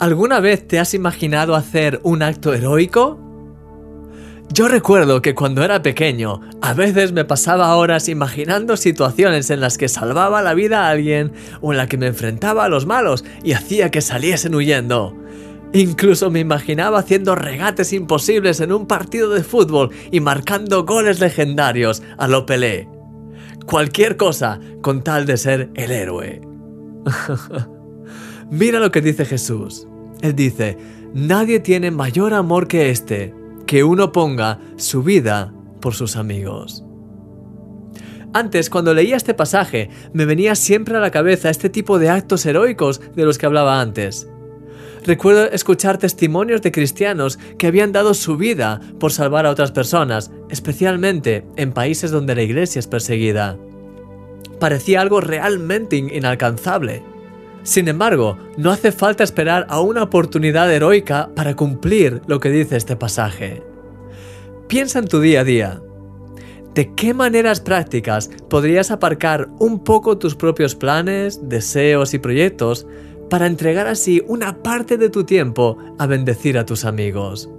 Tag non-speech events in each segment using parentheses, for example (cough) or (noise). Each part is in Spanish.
¿Alguna vez te has imaginado hacer un acto heroico? Yo recuerdo que cuando era pequeño, a veces me pasaba horas imaginando situaciones en las que salvaba la vida a alguien o en la que me enfrentaba a los malos y hacía que saliesen huyendo. Incluso me imaginaba haciendo regates imposibles en un partido de fútbol y marcando goles legendarios a lo Pelé. Cualquier cosa con tal de ser el héroe. (laughs) Mira lo que dice Jesús. Él dice, nadie tiene mayor amor que este, que uno ponga su vida por sus amigos. Antes, cuando leía este pasaje, me venía siempre a la cabeza este tipo de actos heroicos de los que hablaba antes. Recuerdo escuchar testimonios de cristianos que habían dado su vida por salvar a otras personas, especialmente en países donde la iglesia es perseguida. Parecía algo realmente inalcanzable. Sin embargo, no hace falta esperar a una oportunidad heroica para cumplir lo que dice este pasaje. Piensa en tu día a día. ¿De qué maneras prácticas podrías aparcar un poco tus propios planes, deseos y proyectos para entregar así una parte de tu tiempo a bendecir a tus amigos?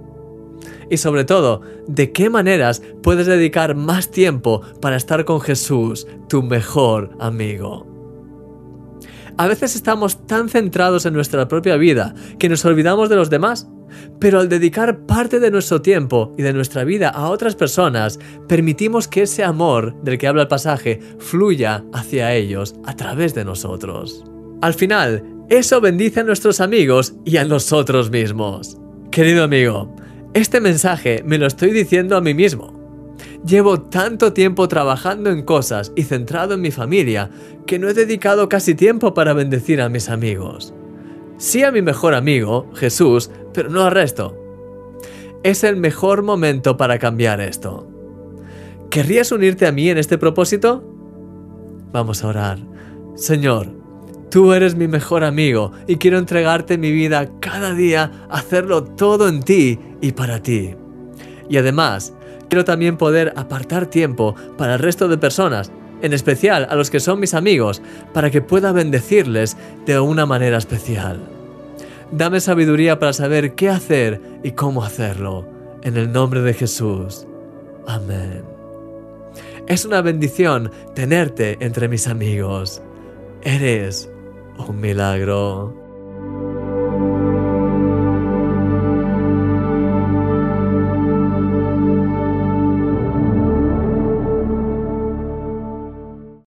Y sobre todo, ¿de qué maneras puedes dedicar más tiempo para estar con Jesús, tu mejor amigo? A veces estamos tan centrados en nuestra propia vida que nos olvidamos de los demás. Pero al dedicar parte de nuestro tiempo y de nuestra vida a otras personas, permitimos que ese amor del que habla el pasaje fluya hacia ellos a través de nosotros. Al final, eso bendice a nuestros amigos y a nosotros mismos. Querido amigo, este mensaje me lo estoy diciendo a mí mismo. Llevo tanto tiempo trabajando en cosas y centrado en mi familia que no he dedicado casi tiempo para bendecir a mis amigos. Sí a mi mejor amigo, Jesús, pero no al resto. Es el mejor momento para cambiar esto. ¿Querrías unirte a mí en este propósito? Vamos a orar. Señor, tú eres mi mejor amigo y quiero entregarte mi vida cada día, hacerlo todo en ti y para ti. Y además, quiero también poder apartar tiempo para el resto de personas, en especial a los que son mis amigos, para que pueda bendecirles de una manera especial. Dame sabiduría para saber qué hacer y cómo hacerlo. En el nombre de Jesús. Amén. Es una bendición tenerte entre mis amigos. Eres un milagro.